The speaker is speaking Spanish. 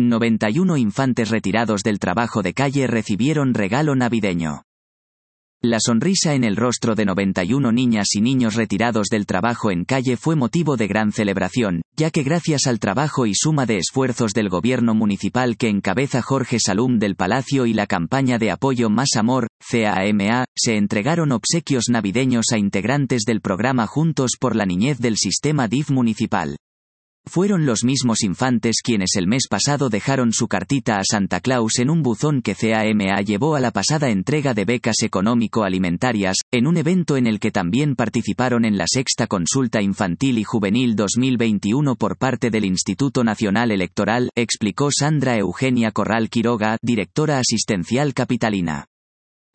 91 infantes retirados del trabajo de calle recibieron regalo navideño. La sonrisa en el rostro de 91 niñas y niños retirados del trabajo en calle fue motivo de gran celebración, ya que gracias al trabajo y suma de esfuerzos del gobierno municipal que encabeza Jorge Salum del Palacio y la campaña de apoyo Más Amor, CAMA, se entregaron obsequios navideños a integrantes del programa Juntos por la Niñez del Sistema DIF municipal. Fueron los mismos infantes quienes el mes pasado dejaron su cartita a Santa Claus en un buzón que CAMA llevó a la pasada entrega de becas económico-alimentarias, en un evento en el que también participaron en la sexta consulta infantil y juvenil 2021 por parte del Instituto Nacional Electoral, explicó Sandra Eugenia Corral Quiroga, directora asistencial capitalina.